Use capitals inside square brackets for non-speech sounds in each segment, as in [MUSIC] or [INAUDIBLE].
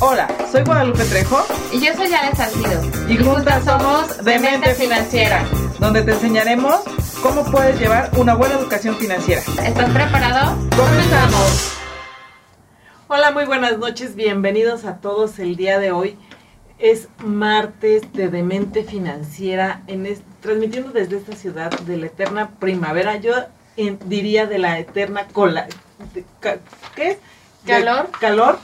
Hola, soy Guadalupe Trejo Y yo soy Janet Salcido. y juntas somos Demente Financiera, donde te enseñaremos cómo puedes llevar una buena educación financiera. ¿Estás preparado? ¡Comenzamos! Hola, muy buenas noches, bienvenidos a todos el día de hoy. Es martes de Demente Financiera, en es- transmitiendo desde esta ciudad de la eterna primavera, yo en- diría de la eterna cola. de ¿Qué es? Calor. calor.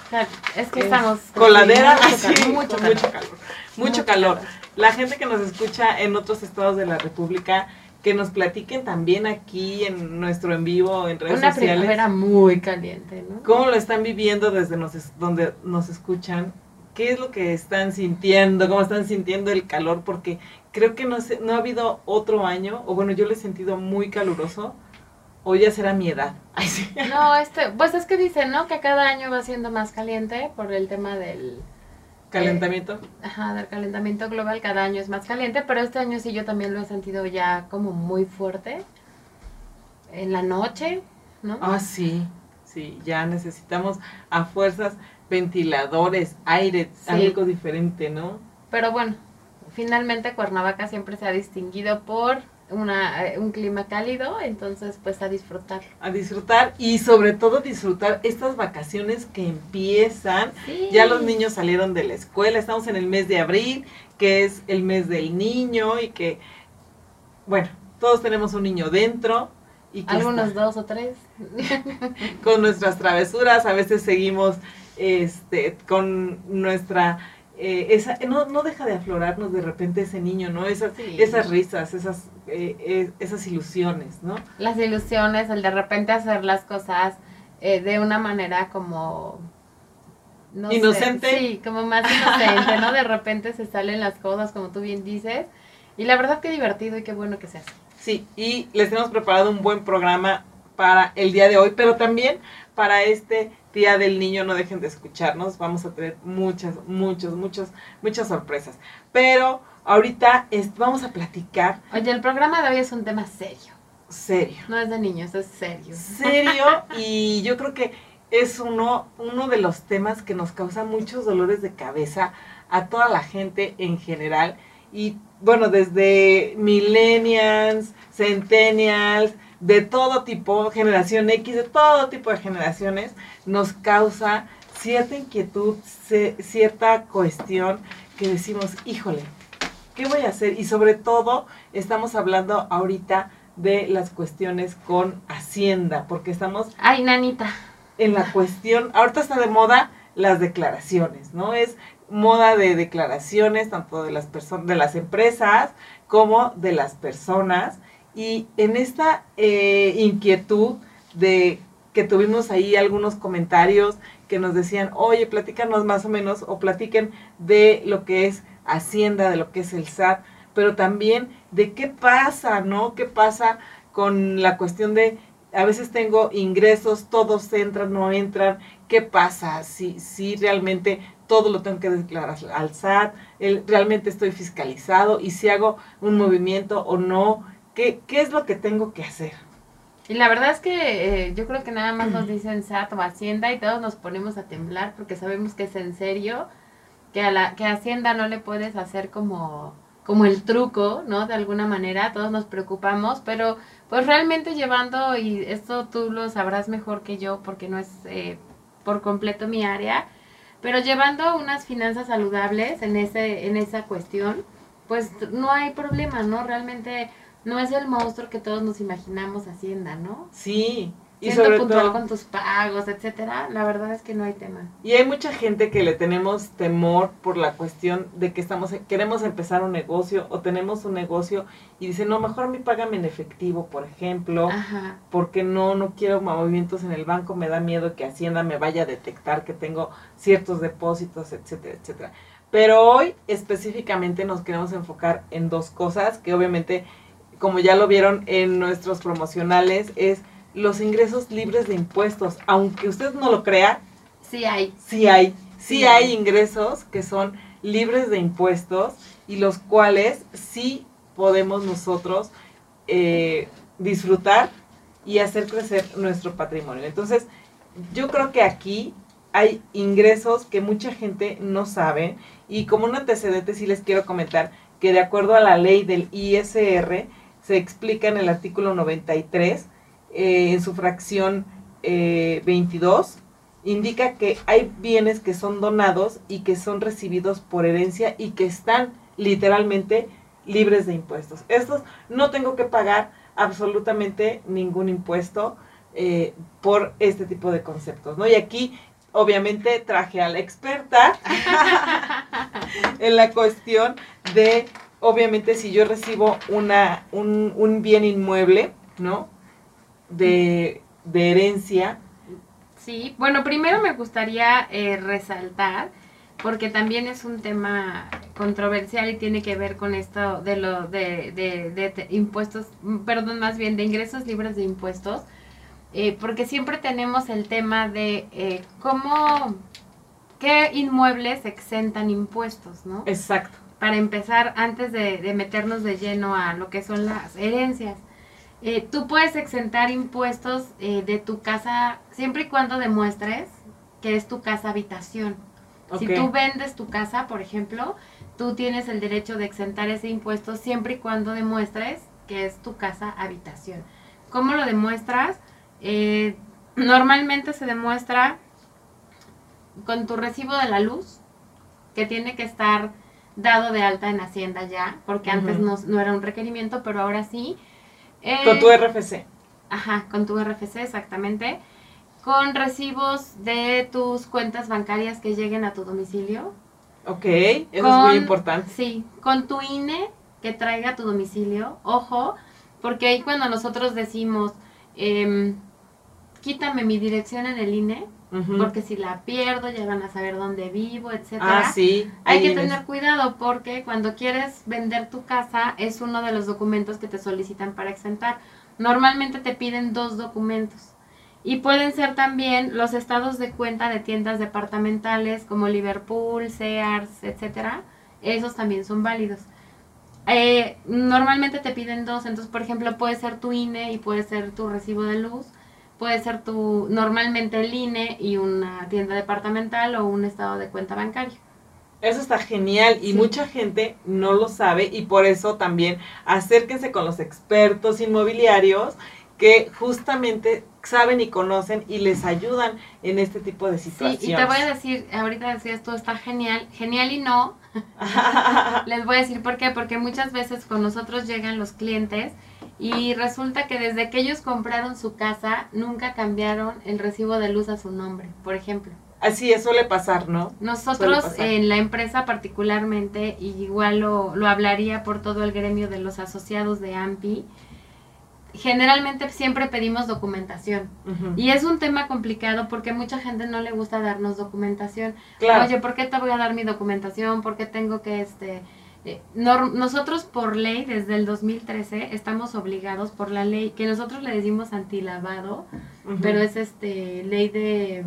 Es que Es estamos... coladera, mucho [LAUGHS] así, calor, con mucho mucho calor. calor. Mucho Mucho calor. calor. La gente que nos escucha en otros estados de la República, que nos platiquen también aquí en nuestro en vivo, en redes Una sociales, primavera muy caliente, ¿no? cómo lo están viviendo desde nos donde nos escuchan, qué es lo que están sintiendo, cómo están sintiendo el calor, porque creo que no, sé, no ha habido otro año, o bueno, yo lo he sentido muy caluroso, o ya será mi edad. [LAUGHS] Ay, sí. No, este, pues es que dicen, ¿no? Que cada año va siendo más caliente por el tema del, Calentamiento. ajá, del calentamiento global. Cada año es más caliente, pero este año sí yo también lo he sentido ya como muy fuerte. En la noche, ¿no? Ah, sí, sí, ya necesitamos a fuerzas ventiladores, aire, Sí. algo diferente, ¿no? Pero bueno, finalmente Cuernavaca siempre se ha distinguido por una, eh, un clima cálido, entonces pues a disfrutar. A disfrutar y sobre todo disfrutar estas vacaciones que empiezan. Sí. Ya los niños salieron de la escuela, estamos en el mes de abril, que es el mes del niño y que, bueno, todos tenemos un niño dentro. Y que Algunos está dos o tres. [LAUGHS] con nuestras travesuras, a veces seguimos este, con nuestra... eh, esa, no, no deja de aflorarnos de repente ese niño, ¿no? Esas, Sí. esas risas, esas, eh, eh, esas ilusiones, ¿no? Las ilusiones, el de repente hacer las cosas eh, de una manera como... no sé, Inocente. sí, como más inocente, ¿no? De repente se salen las cosas, como tú bien dices. Y la verdad que divertido y qué bueno que se hace. Sí, y les hemos preparado un buen programa para el día de hoy, pero también para este Día del Niño, no dejen de escucharnos, vamos a tener muchas, muchos, muchos, muchas sorpresas. Pero ahorita es- vamos a platicar Oye, el programa de hoy es un tema serio. serio. No es de niños, es serio. serio [LAUGHS] y yo creo que es uno, uno de los temas que nos causa muchos dolores de cabeza a toda la gente en general y bueno, desde millennials, centennials, de todo tipo, generación X, de todo tipo de generaciones, nos causa cierta inquietud, cierta cuestión que decimos, híjole, ¿qué voy a hacer? Y sobre todo estamos hablando ahorita de las cuestiones con Hacienda, porque estamos Ay, nanita. en la cuestión, ahorita está de moda las declaraciones, ¿no? Es moda de declaraciones tanto de las personas, de las empresas como de las personas y en esta eh, inquietud de que tuvimos ahí algunos comentarios que nos decían, oye, platícanos más o menos o platiquen de lo que es Hacienda, de lo que es el SAT, pero también de qué pasa, ¿no? ¿Qué pasa con la cuestión de a veces tengo ingresos, todos entran, no entran, ¿qué pasa? Si, si realmente todo lo tengo que declarar al SAT, el- realmente estoy fiscalizado y si hago un movimiento o no, ¿qué, qué es lo que tengo que hacer? Y la verdad es que eh, yo creo que nada más nos dicen SAT o Hacienda y todos nos ponemos a temblar porque sabemos que es en serio, que a la que a Hacienda no le puedes hacer como como el truco, ¿no? De alguna manera, todos nos preocupamos, pero pues realmente llevando, y esto tú lo sabrás mejor que yo porque no es eh, por completo mi área, pero llevando unas finanzas saludables en, ese, en esa cuestión, pues no hay problema, ¿no? Realmente no es el monstruo que todos nos imaginamos Hacienda, ¿no? Sí, y Siendo sobre puntual todo, con tus pagos, etcétera, la verdad es que no hay tema. y hay mucha gente que le tenemos temor por la cuestión de que estamos queremos empezar un negocio o tenemos un negocio y dicen, no, mejor me págame en efectivo, por ejemplo. Ajá. porque no, no quiero movimientos en el banco, me da miedo que Hacienda me vaya a detectar que tengo ciertos depósitos, etcétera, etcétera. Pero hoy específicamente nos queremos enfocar en dos cosas que obviamente, como ya lo vieron en nuestros promocionales, es los ingresos libres de impuestos. Aunque usted no lo crea, Sí hay. sí hay, sí Sí hay hay. ingresos que son libres de impuestos y los cuales sí podemos nosotros eh, disfrutar y hacer crecer nuestro patrimonio. Entonces, yo creo que aquí hay ingresos que mucha gente no sabe y como un antecedente sí les quiero comentar que de acuerdo a la ley del ISR se explica en el artículo 93 eh, en su fracción 22 indica que hay bienes que son donados y que son recibidos por herencia y que están literalmente libres de impuestos. Estos no tengo que pagar absolutamente ningún impuesto eh, por este tipo de conceptos, ¿no? Y aquí obviamente traje a la experta [LAUGHS] en la cuestión de, obviamente, si yo recibo una, un, un bien inmueble, ¿no? De, de herencia, Sí, bueno, primero me gustaría eh, resaltar, porque también es un tema controversial y tiene que ver con esto de lo de, de, impuestos, mm, perdón, más bien de ingresos libres de impuestos, eh, porque siempre tenemos el tema de eh, cómo, qué inmuebles exentan impuestos, ¿no? Exacto. Para empezar, antes de, de meternos de lleno a lo que son las herencias. Eh, tú puedes exentar impuestos eh, de tu casa siempre y cuando demuestres que es tu casa habitación. Si tú vendes tu casa, por ejemplo, tú tienes el derecho de exentar ese impuesto siempre y cuando demuestres que es tu casa habitación. ¿Cómo lo demuestras? Eh, normalmente se demuestra con tu recibo de la luz, que tiene que estar dado de alta en Hacienda ya, porque antes no, no, era un requerimiento, pero ahora sí con tu RFC. Ajá, con tu RFC, exactamente. Con recibos de tus cuentas bancarias que lleguen a tu domicilio. Ok, eso es muy importante. Sí, con tu INE que traiga a tu domicilio. Ojo, porque ahí cuando nosotros decimos, eh, quítame mi dirección en el INE, porque si la pierdo ya van a saber dónde vivo, etcétera. Ah, sí. Hay que tener cuidado porque cuando quieres vender tu casa es uno de los documentos que te solicitan para exentar. Normalmente te piden dos documentos. Y pueden ser también los estados de cuenta de tiendas departamentales como Liverpool, Sears, etcétera. Esos también son válidos. Eh, normalmente te piden dos, entonces por ejemplo puede ser tu INE y puede ser tu recibo de luz puede ser tu normalmente el INE y una tienda departamental o un estado de cuenta bancario. Eso está genial y mucha gente no lo sabe y por eso también acérquense con los expertos inmobiliarios que justamente saben y conocen y les ayudan en este tipo de situaciones. Sí, y te voy a decir, ahorita decías tú está genial, genial y no. [LAUGHS] les voy a decir por qué, porque muchas veces con nosotros llegan los clientes y resulta que desde que ellos compraron su casa, nunca cambiaron el recibo de luz a su nombre, por ejemplo. Así es, suele pasar, ¿no? Nosotros en la empresa particularmente, y igual lo, lo hablaría por todo el gremio de los asociados de AMPI, generalmente siempre pedimos documentación. Y es un tema complicado porque mucha gente no le gusta darnos documentación. Oye, ¿por qué te voy a dar mi documentación? ¿Por qué tengo que este eh, nosotros por ley, desde el 2013, estamos obligados por la ley, que nosotros le decimos antilavado, pero es este ley de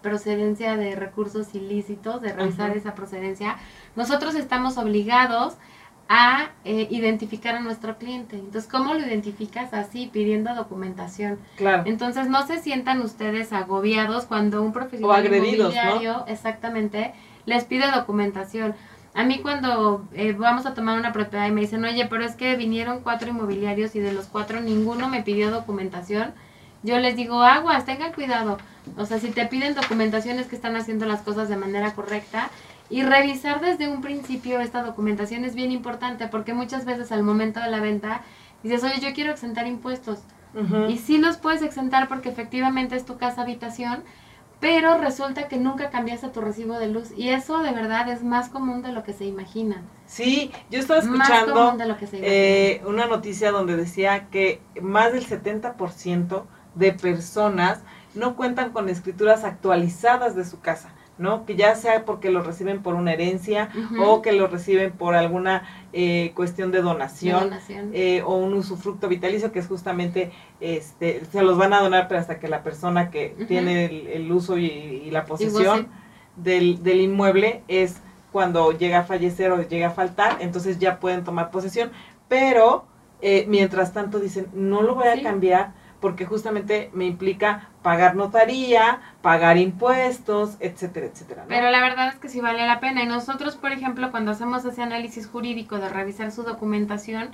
procedencia de recursos ilícitos, de revisar esa procedencia. Nosotros estamos obligados a eh, identificar a nuestro cliente. Entonces, ¿cómo lo identificas? Así, pidiendo documentación. Claro. Entonces, no se sientan ustedes agobiados cuando un profesional o agredidos, exactamente, les pide documentación. A mí cuando eh, vamos a tomar una propiedad y me dicen, oye, pero es que vinieron cuatro inmobiliarios y de los cuatro ninguno me pidió documentación, yo les digo, aguas, tengan cuidado. O sea, si te piden documentación es que están haciendo las cosas de manera correcta. Y revisar desde un principio esta documentación es bien importante porque muchas veces al momento de la venta dices, oye, yo quiero exentar impuestos. Y sí los puedes exentar porque efectivamente es tu casa habitación, pero resulta que nunca cambiaste tu recibo de luz y eso de verdad es más común de lo que se imaginan. Sí, yo estaba escuchando eh, una noticia donde decía que más del 70% de personas no cuentan con escrituras actualizadas de su casa. ¿No? Que ya sea porque lo reciben por una herencia o que lo reciben por alguna eh, cuestión de donación, eh, o un usufructo vitalicio que es justamente, este, se los van a donar pero hasta que la persona que tiene el, uso y, la posesión del, del inmueble es cuando llega a fallecer o llega a faltar, entonces ya pueden tomar posesión, pero eh, mientras tanto dicen, no lo voy a cambiar porque justamente me implica pagar notaría, pagar impuestos, etcétera, etcétera. Pero la verdad es que sí vale la pena. Y nosotros, por ejemplo, cuando hacemos ese análisis jurídico de revisar su documentación,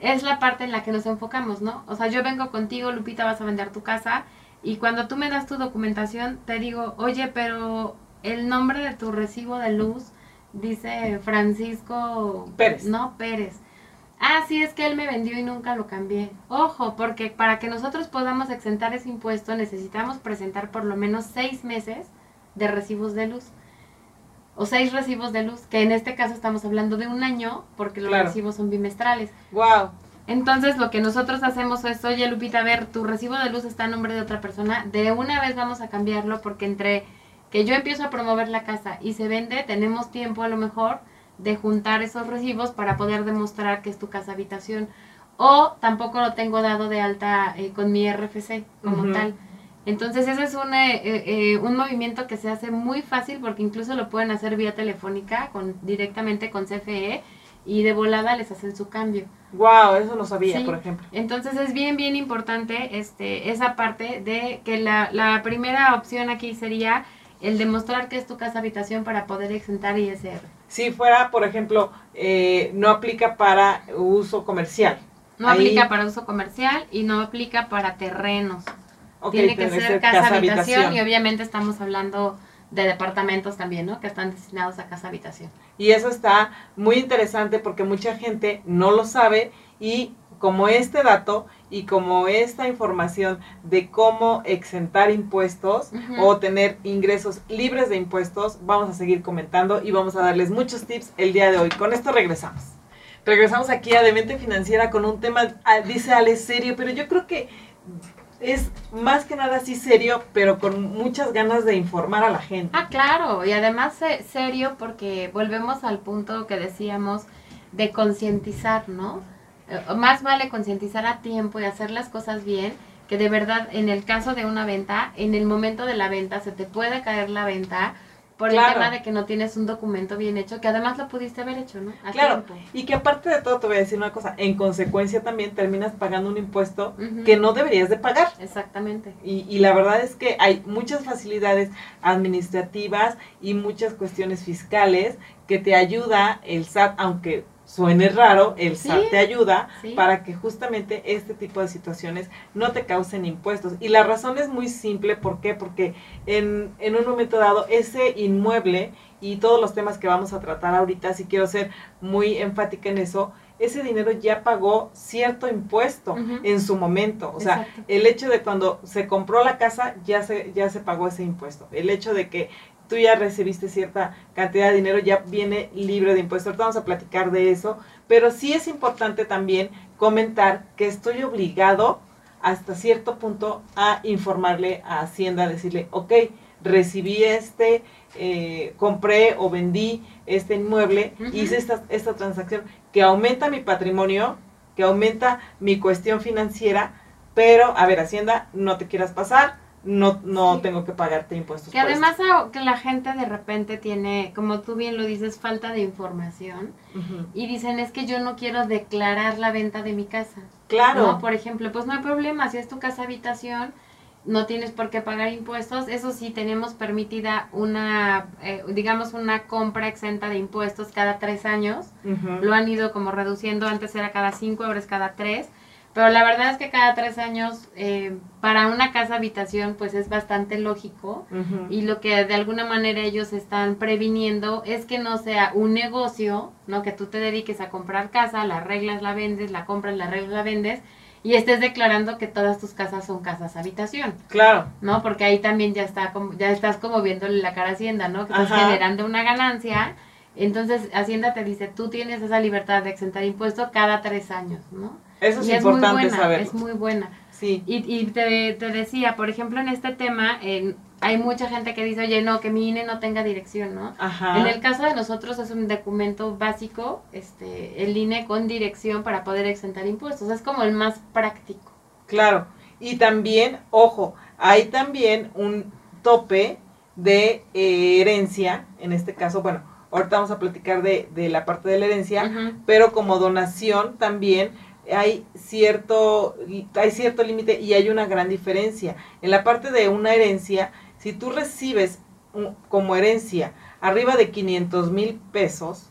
es la parte en la que nos enfocamos, ¿no? O sea, yo vengo contigo, Lupita, vas a vender tu casa, y cuando tú me das tu documentación, te digo, oye, pero el nombre de tu recibo de luz dice Francisco Pérez. No, Pérez. Ah, sí, es que él me vendió y nunca lo cambié. Ojo, porque para que nosotros podamos exentar ese impuesto necesitamos presentar por lo menos seis meses de recibos de luz. O seis recibos de luz, que en este caso estamos hablando de un año, porque los recibos son bimestrales. Wow. Entonces lo que nosotros hacemos es, oye Lupita, a ver, tu recibo de luz está a nombre de otra persona, de una vez vamos a cambiarlo porque entre que yo empiezo a promover la casa y se vende, tenemos tiempo a lo mejor de juntar esos recibos para poder demostrar que es tu casa habitación. O tampoco lo tengo dado de alta eh, con mi RFC como tal. Entonces ese es un, eh, eh, un movimiento que se hace muy fácil porque incluso lo pueden hacer vía telefónica con, directamente con CFE y de volada les hacen su cambio. Wow, eso no sabía, por ejemplo. Entonces es bien, bien importante este, esa parte de que la, la primera opción aquí sería el demostrar que es tu casa habitación para poder exentar ISR. Si fuera, por ejemplo, eh, no aplica para uso comercial. No aplica para uso comercial y no aplica para terrenos. tiene que ser, casa, habitación, y obviamente estamos hablando de departamentos también, ¿no? Que están destinados a casa habitación. Y eso está muy interesante porque mucha gente no lo sabe y como este dato y como esta información de cómo exentar impuestos o tener ingresos libres de impuestos, vamos a seguir comentando y vamos a darles muchos tips el día de hoy. Con esto regresamos. Regresamos aquí a Demente Financiera con un tema, ah, dice Ale, serio, pero yo creo que es más que nada así serio, pero con muchas ganas de informar a la gente. Ah, claro, y además serio porque volvemos al punto que decíamos de concientizar, ¿no? Eh, más vale concientizar a tiempo y hacer las cosas bien, que de verdad en el caso de una venta, en el momento de la venta se te puede caer la venta por el tema de que no tienes un documento bien hecho, que además lo pudiste haber hecho, ¿no? claro, y que aparte de todo te voy a decir una cosa, en consecuencia también terminas pagando un impuesto que no deberías de pagar. Exactamente. Y, y la verdad es que hay muchas facilidades administrativas y muchas cuestiones fiscales que te ayuda el SAT, aunque suene raro, el SAT te ayuda para que justamente este tipo de situaciones no te causen impuestos. Y la razón es muy simple, ¿por qué? Porque en, en un momento dado ese inmueble y todos los temas que vamos a tratar ahorita, si quiero ser muy enfática en eso, ese dinero ya pagó cierto impuesto en su momento. O sea, el hecho de cuando se compró la casa, ya se, ya se pagó ese impuesto. El hecho de que tú ya recibiste cierta cantidad de dinero, ya viene libre de impuestos. Ahorita vamos a platicar de eso, pero sí es importante también comentar que estoy obligado hasta cierto punto a informarle a Hacienda, decirle, ok, recibí este, eh, compré o vendí este inmueble, hice esta, esta transacción que aumenta mi patrimonio, que aumenta mi cuestión financiera, pero, a ver, Hacienda, no te quieras pasar, no, no tengo que pagarte impuestos. Que además que la gente de repente tiene, como tú bien lo dices, falta de información y dicen es que yo no quiero declarar la venta de mi casa. Claro. Por ejemplo, pues no hay problema, si es tu casa habitación, no tienes por qué pagar impuestos. Eso sí, tenemos permitida una, eh, digamos, una compra exenta de impuestos cada tres años. Lo han ido como reduciendo, antes era cada cinco, ahora es cada tres. Pero la verdad es que cada tres años, eh, para una casa habitación, pues es bastante lógico. Y lo que de alguna manera ellos están previniendo es que no sea un negocio, ¿no? Que tú te dediques a comprar casa, la reglas, la vendes, la compras, la reglas, la vendes. Y estés declarando que todas tus casas son casas habitación. Claro. ¿No? Porque ahí también ya está como, ya estás como viéndole la cara a Hacienda, ¿no? Que estás generando una ganancia. Entonces Hacienda te dice, tú tienes esa libertad de exentar impuestos cada tres años, ¿no? Eso es importante saber. Es muy buena. Sí. Y, y te, te, decía, por ejemplo, en este tema, hay mucha gente que dice, oye, no, que mi INE no tenga dirección, ¿no? Ajá. En el caso de nosotros es un documento básico, este, el INE con dirección para poder exentar impuestos. Es como el más práctico. Claro. Y también, ojo, hay también un tope de eh, herencia, en este caso, bueno, ahorita vamos a platicar de, de la parte de la herencia, pero como donación también hay cierto, hay cierto límite y hay una gran diferencia. En la parte de una herencia, si tú recibes como herencia arriba de 500 mil pesos,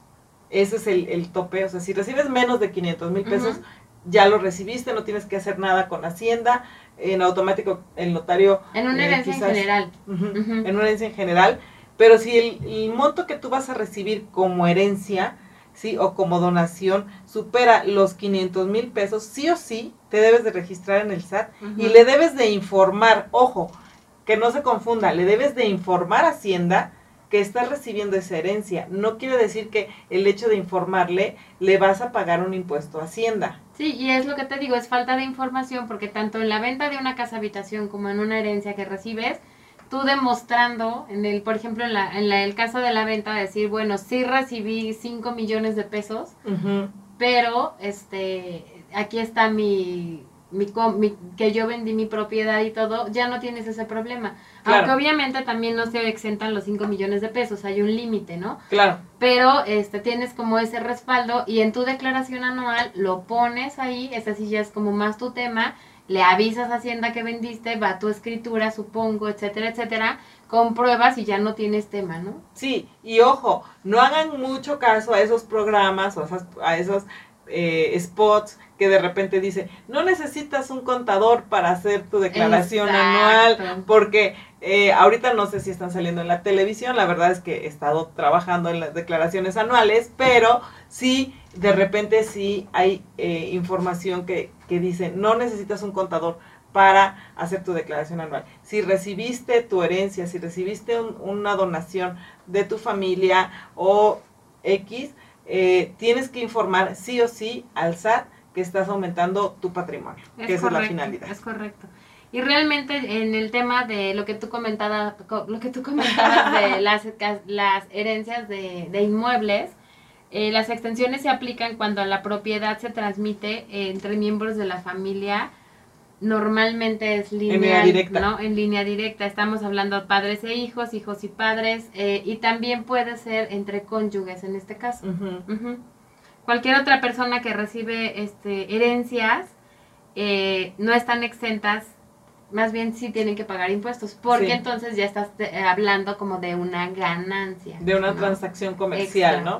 ese es el, tope, o sea, si recibes menos de 500 mil pesos, ya lo recibiste, no tienes que hacer nada con Hacienda, en automático el notario... En una eh, herencia en general. En una herencia en general, pero si el, monto que tú vas a recibir como herencia, sí, o como donación, supera los 500 mil pesos, sí o sí, te debes de registrar en el SAT y le debes de informar, ojo, que no se confunda, le debes de informar a Hacienda que estás recibiendo esa herencia. No quiere decir que el hecho de informarle le vas a pagar un impuesto a Hacienda. Sí, y es lo que te digo, es falta de información porque tanto en la venta de una casa habitación como en una herencia que recibes, tú demostrando, en el, por ejemplo, en, la, en el caso de la venta, decir, bueno, sí recibí 5 millones de pesos, pero este, aquí está mi mi, que yo vendí mi propiedad y todo, ya no tienes ese problema. Aunque obviamente también no se exentan los 5 millones de pesos, hay un límite, ¿no? Claro. Pero este tienes como ese respaldo y en tu declaración anual lo pones ahí, ese sí ya es como más tu tema, le avisas a Hacienda que vendiste, va tu escritura, supongo, etcétera, etcétera, compruebas y ya no tienes tema, ¿no? Sí, y ojo, no hagan mucho caso a esos programas o a esos eh, spots que de repente dice, no necesitas un contador para hacer tu declaración anual, porque eh, ahorita no sé si están saliendo en la televisión, la verdad es que he estado trabajando en las declaraciones anuales, pero sí, de repente sí hay eh, información que, que dice, no necesitas un contador para hacer tu declaración anual. Si recibiste tu herencia, si recibiste una donación de tu familia o X, eh, tienes que informar sí o sí al SAT que estás aumentando tu patrimonio, que esa es la finalidad. Es correcto. Y realmente en el tema de lo que tú comentabas, lo que tú comentabas de [LAUGHS] las, las herencias de, inmuebles, eh, las extensiones se aplican cuando la propiedad se transmite entre miembros de la familia normalmente es lineal, en línea directa. ¿no? En línea directa. Estamos hablando de padres e hijos, hijos y padres, eh, y también puede ser entre cónyuges en este caso. Cualquier otra persona que recibe este, herencias eh, no están exentas, más bien sí tienen que pagar impuestos, porque entonces ya estás eh, hablando como de una ganancia. De una transacción comercial, ¿no?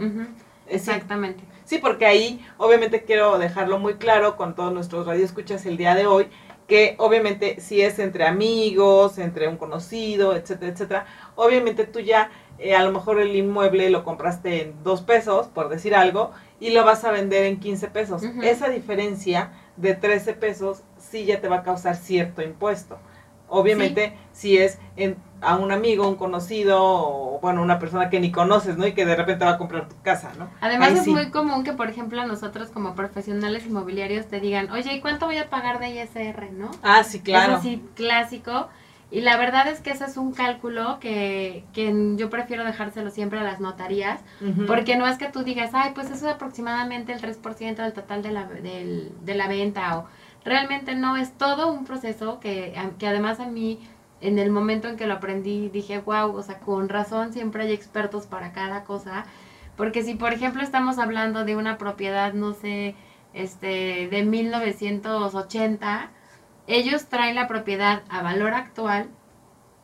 Exactamente. Sí, porque ahí obviamente quiero dejarlo muy claro con todos nuestros radioescuchas el día de hoy, que obviamente si es entre amigos, entre un conocido, etcétera, etcétera, obviamente tú ya eh, a lo mejor el inmueble lo compraste en dos pesos, por decir algo, y lo vas a vender en 15 pesos. Esa diferencia de 13 pesos sí ya te va a causar cierto impuesto. Obviamente, si es en, a un amigo, un conocido, o bueno, una persona que ni conoces, ¿no? Y que de repente va a comprar tu casa, ¿no? Además es muy común que, por ejemplo, nosotros como profesionales inmobiliarios te digan, oye, ¿y cuánto voy a pagar de ISR, no? Ah, sí, claro. Es así, clásico. Y la verdad es que ese es un cálculo que, que yo prefiero dejárselo siempre a las notarías, porque no es que tú digas, ay, pues eso es aproximadamente el 3% del total de la, del, de la venta, o realmente no, es todo un proceso que, que además a mí en el momento en que lo aprendí dije, wow, o sea, con razón siempre hay expertos para cada cosa. Porque si, por ejemplo, estamos hablando de una propiedad, no sé, este, de 1980, ellos traen la propiedad a valor actual,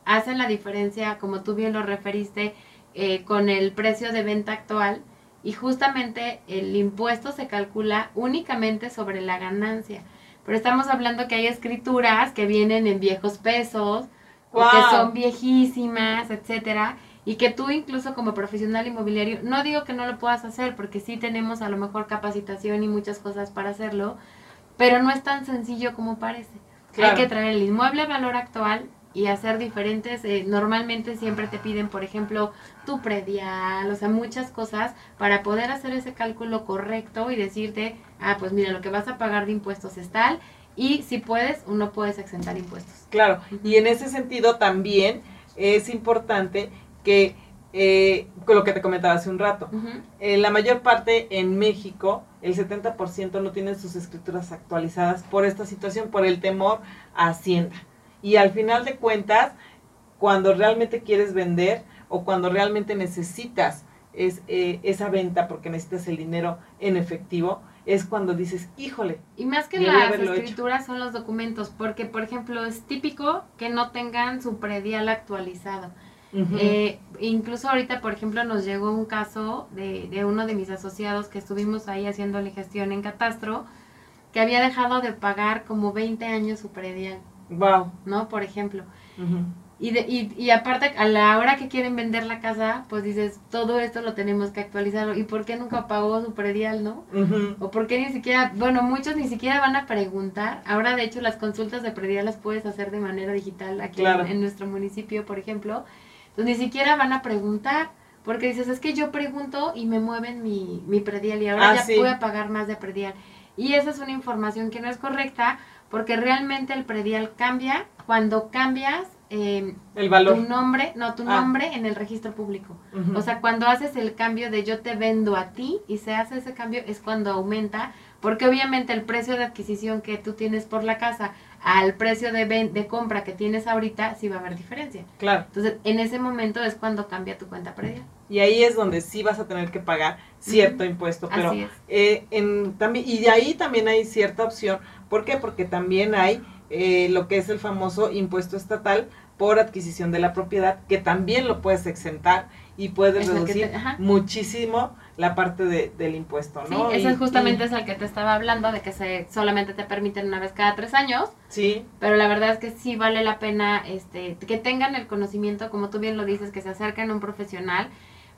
hacen la diferencia, como tú bien lo referiste, eh, con el precio de venta actual y justamente el impuesto se calcula únicamente sobre la ganancia. Pero estamos hablando que hay escrituras que vienen en viejos pesos, que son viejísimas, etcétera, y que tú incluso como profesional inmobiliario, no digo que no lo puedas hacer, porque sí tenemos a lo mejor capacitación y muchas cosas para hacerlo, pero no es tan sencillo como parece. Hay que traer el inmueble a valor actual y hacer diferentes, eh, normalmente siempre te piden, por ejemplo, tu predial, o sea, muchas cosas para poder hacer ese cálculo correcto y decirte, ah, pues mira, lo que vas a pagar de impuestos es tal, y si puedes uno puedes exentar impuestos. Claro, y en ese sentido también es importante que, eh, con lo que te comentaba hace un rato, en la mayor parte en México, el 70% no tienen sus escrituras actualizadas por esta situación, por el temor a Hacienda. Y al final de cuentas, cuando realmente quieres vender o cuando realmente necesitas es, eh, esa venta porque necesitas el dinero en efectivo, es cuando dices, híjole. Y más que las hecho. escrituras son los documentos, porque por ejemplo es típico que no tengan su predial actualizado. Eh, incluso ahorita, por ejemplo, nos llegó un caso de, de uno de mis asociados que estuvimos ahí haciéndole gestión en Catastro, que había dejado de pagar como 20 años su predial, wow. ¿no? Por ejemplo. Y, de, y, y aparte, a la hora que quieren vender la casa, pues dices, todo esto lo tenemos que actualizar. ¿Y por qué nunca pagó su predial, no? O por qué ni siquiera, bueno, muchos ni siquiera van a preguntar. Ahora, de hecho, las consultas de predial las puedes hacer de manera digital aquí en- Claro. en, nuestro municipio, por ejemplo. Entonces, ni siquiera van a preguntar. Porque dices, es que yo pregunto y me mueven mi, mi predial y ahora Ah, ya sí. a pagar más de predial. Y esa es una información que no es correcta porque realmente el predial cambia cuando cambias eh, El valor. tu nombre, no, tu Ah. nombre en el registro público. O sea, cuando haces el cambio de yo te vendo a ti y se hace ese cambio es cuando aumenta, porque obviamente el precio de adquisición que tú tienes por la casa al precio de, ven- de compra que tienes ahorita, sí va a haber diferencia. claro. Entonces, en ese momento es cuando cambia tu cuenta predial. Y ahí es donde sí vas a tener que pagar cierto impuesto, pero Así es. eh, en, también, y de ahí también hay cierta opción. ¿Por qué? Porque también hay eh, lo que es el famoso impuesto estatal por adquisición de la propiedad, que también lo puedes exentar y puedes Es reducir te- muchísimo la parte de- del impuesto, Sí, ¿no? ese Y- es justamente y- es el que te estaba hablando, de que se solamente te permiten una vez cada tres años, sí, pero la verdad es que sí vale la pena este, que tengan el conocimiento, como tú bien lo dices, que se acerquen a un profesional,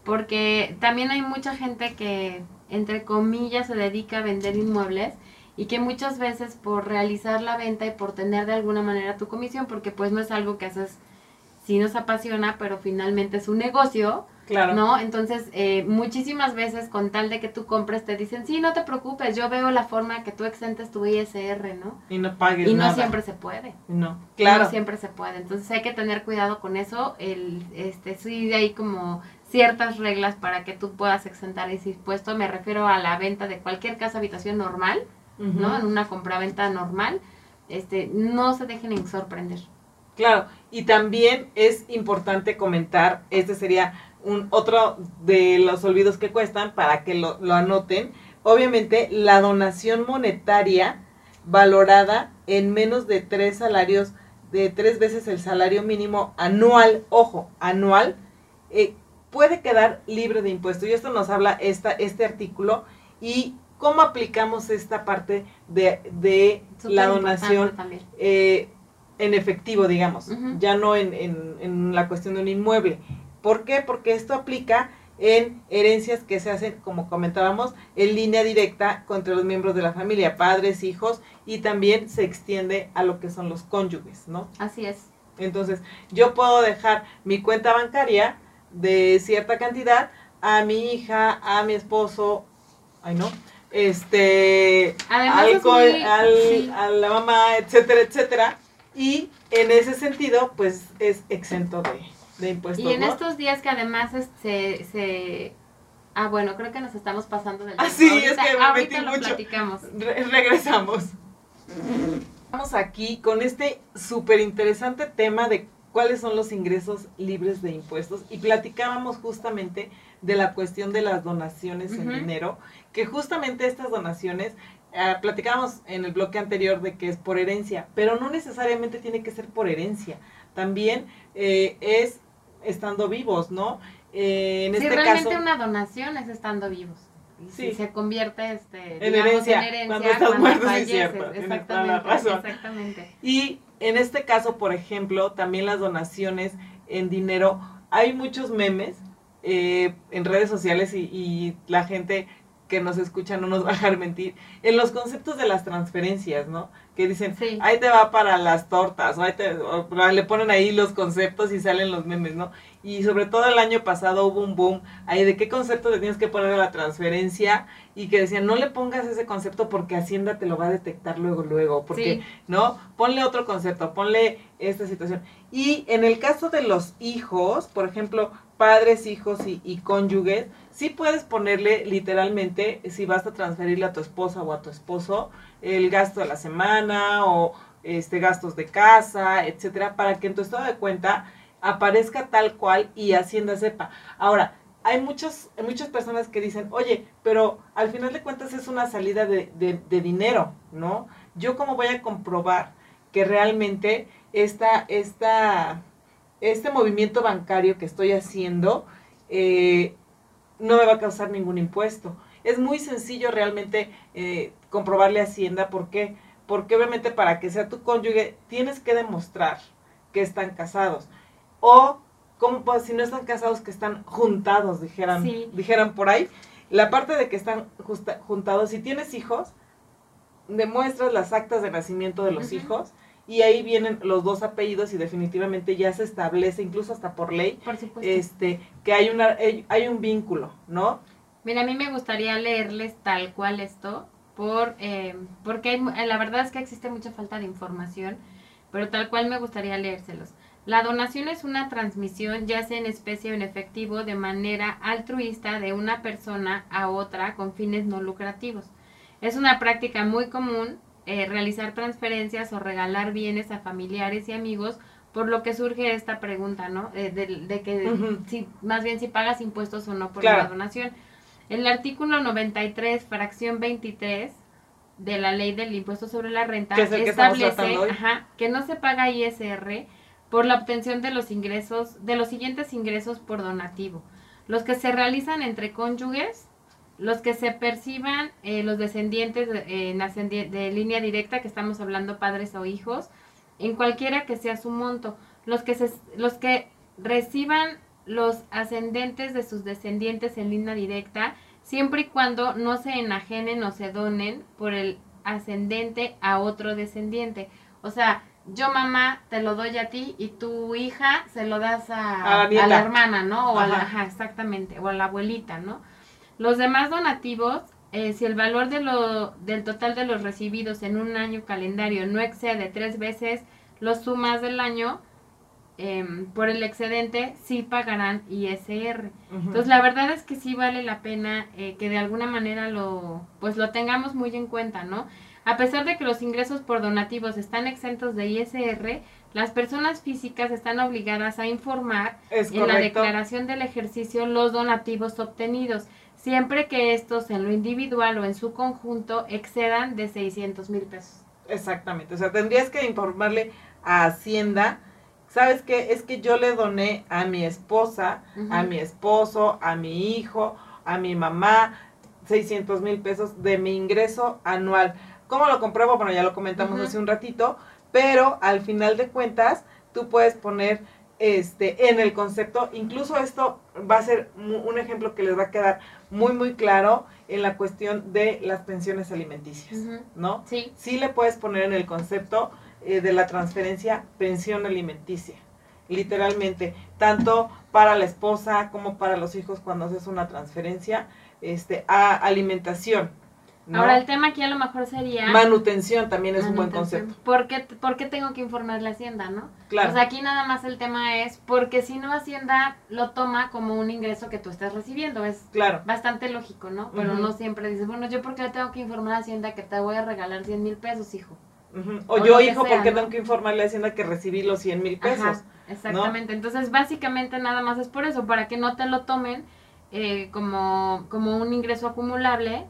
porque también hay mucha gente que, entre comillas, se dedica a vender inmuebles y que muchas veces por realizar la venta y por tener de alguna manera tu comisión, porque pues no es algo que haces si nos apasiona, pero finalmente es un negocio, claro. ¿no? Entonces, eh, muchísimas veces con tal de que tú compres te dicen, sí, no te preocupes, yo veo la forma que tú exentes tu ISR, ¿no? Y no pagues Y no nada. siempre se puede. No, claro. No siempre se puede. Entonces hay que tener cuidado con eso. El, este, sí hay como ciertas reglas para que tú puedas exentar ese impuesto. Me refiero a la venta de cualquier casa habitación normal, ¿no? En una compraventa normal. Este, no se dejen sorprender. Claro, y también es importante comentar, este sería un otro de los olvidos que cuestan para que lo, lo anoten. Obviamente, la donación monetaria valorada en menos de tres salarios, de tres veces el salario mínimo anual, ojo, anual, eh, puede quedar libre de impuesto. Y esto nos habla esta, este artículo y cómo aplicamos esta parte de, de la donación eh, en efectivo, digamos, ya no en, en- en la cuestión de un inmueble. ¿Por qué? Porque esto aplica en herencias que se hacen, como comentábamos, en línea directa contra los miembros de la familia, padres, hijos, y también se extiende a lo que son los cónyuges, ¿no? Así es. Entonces, yo puedo dejar mi cuenta bancaria de cierta cantidad a mi hija, a mi esposo, ay no, este, Además al es muy- al- sí. a la mamá, etcétera, etcétera. Y en ese sentido, pues es exento de, de impuestos, Y en ¿no? estos días que además se, se... Ah, bueno, creo que nos estamos pasando del Ah, sí, Ahorita- es que me ahorita metí lo mucho. platicamos. Re- regresamos. Estamos aquí con este súper interesante tema de cuáles son los ingresos libres de impuestos y platicábamos justamente de la cuestión de las donaciones en dinero, que justamente estas donaciones, eh, platicábamos en el bloque anterior de que es por herencia, pero no necesariamente tiene que ser por herencia, también eh, es estando vivos, ¿no? Eh, en sí, este realmente caso... una donación es estando vivos. Y Sí. si se convierte este, En digamos, herencia, en herencia cuando estás muerto, sí, falleces. cierto, toda la Exactamente, exactamente. Y en este caso, por ejemplo, también las donaciones en dinero, hay muchos memes eh, en redes sociales y, y la gente que nos escucha no nos [LAUGHS] va a dejar mentir, en los conceptos de las transferencias, ¿no? Que dicen, Sí. ahí te va para las tortas, o ahí te- o le ponen ahí los conceptos y salen los memes, ¿no? Y sobre todo el año pasado hubo un boom ahí de qué concepto le tienes que poner a la transferencia y que decían, no le pongas ese concepto porque Hacienda te lo va a detectar luego, luego, porque Sí. ¿no? Ponle otro concepto, ponle esta situación. Y en el caso de los hijos, por ejemplo, padres, hijos y, y cónyuges, sí puedes ponerle literalmente, si vas a transferirle a tu esposa o a tu esposo, el gasto de la semana o este gastos de casa, etcétera, para que en tu estado de cuenta aparezca tal cual y Hacienda sepa. Ahora, hay muchas, muchas personas que dicen, oye, pero al final de cuentas es una salida de, de, dinero, ¿no? Yo cómo voy a comprobar que realmente esta, esta, este movimiento bancario que estoy haciendo eh, no me va a causar ningún impuesto. Es muy sencillo realmente eh, comprobarle a Hacienda, ¿por qué? Porque obviamente para que sea tu cónyuge tienes que demostrar que están casados. O como pues, si no están casados, que están juntados, dijeran, dijeran por ahí. La parte de que están juntados, si tienes hijos, demuestras las actas de nacimiento de los hijos y ahí vienen los dos apellidos y definitivamente ya se establece, incluso hasta por ley, este, que hay, una, hay un vínculo, ¿no? Mira, a mí me gustaría leerles tal cual esto, por, eh, porque la verdad es que existe mucha falta de información, pero tal cual me gustaría leérselos. La donación es una transmisión, ya sea en especie o en efectivo, de manera altruista de una persona a otra con fines no lucrativos. Es una práctica muy común eh, realizar transferencias o regalar bienes a familiares y amigos, por lo que surge esta pregunta, ¿no? Eh, de, que si, más bien si pagas impuestos o no por la donación. El artículo 93, fracción 23 de la ley del impuesto sobre la renta establece que no se paga ISR por la obtención de los ingresos, de los siguientes ingresos por donativo. Los que se realizan entre cónyuges, los que se perciban eh, los descendientes de, de línea directa, que estamos hablando padres o hijos, en cualquiera que sea su monto, los que, se, los que reciban los ascendentes de sus descendientes en línea directa, siempre y cuando no se enajenen o se donen por el ascendente a otro descendiente. O sea, yo mamá te lo doy a ti y tu hija se lo das a, la, hermana, ¿no? O a la, ajá, exactamente, o a la abuelita, ¿no? Los demás donativos, eh, si el valor de lo, del total de los recibidos en un año calendario no excede tres veces los sumas del año, em, por el excedente sí pagarán ISR. Entonces la verdad es que sí vale la pena eh, que de alguna manera lo, pues lo tengamos muy en cuenta, ¿no? A pesar de que los ingresos por donativos están exentos de ISR, las personas físicas están obligadas a informar en la declaración del ejercicio los donativos obtenidos, siempre que estos en lo individual o en su conjunto excedan de 600 mil pesos. Exactamente, o sea, tendrías que informarle a Hacienda, ¿sabes qué? Es que yo le doné a mi esposa, a mi esposo, a mi hijo, a mi mamá, 600 mil pesos de mi ingreso anual ¿Cómo lo compruebo? Bueno, ya lo comentamos hace un ratito, pero al final de cuentas, tú puedes poner este en el concepto, incluso esto va a ser un ejemplo que les va a quedar muy muy claro en la cuestión de las pensiones alimenticias, ¿no? Sí. Sí le puedes poner en el concepto eh, de la transferencia pensión alimenticia, literalmente, tanto para la esposa como para los hijos cuando haces una transferencia este a alimentación Ahora, el tema aquí a lo mejor sería... Manutención también es un buen concepto. ¿Por qué, ¿Por qué tengo que informar la Hacienda, no? Claro. Sea, aquí nada más el tema es porque si no Hacienda lo toma como un ingreso que tú estás recibiendo. Es claro. bastante lógico, ¿no? Pero no siempre dices, bueno, yo por qué tengo que informar a Hacienda que te voy a regalar 100 mil pesos, hijo. o, yo, hijo, ¿por qué tengo que informarle a Hacienda que recibí los 100 mil pesos? exactamente. Entonces, básicamente nada más es por eso, para que no te lo tomen eh, como, como un ingreso acumulable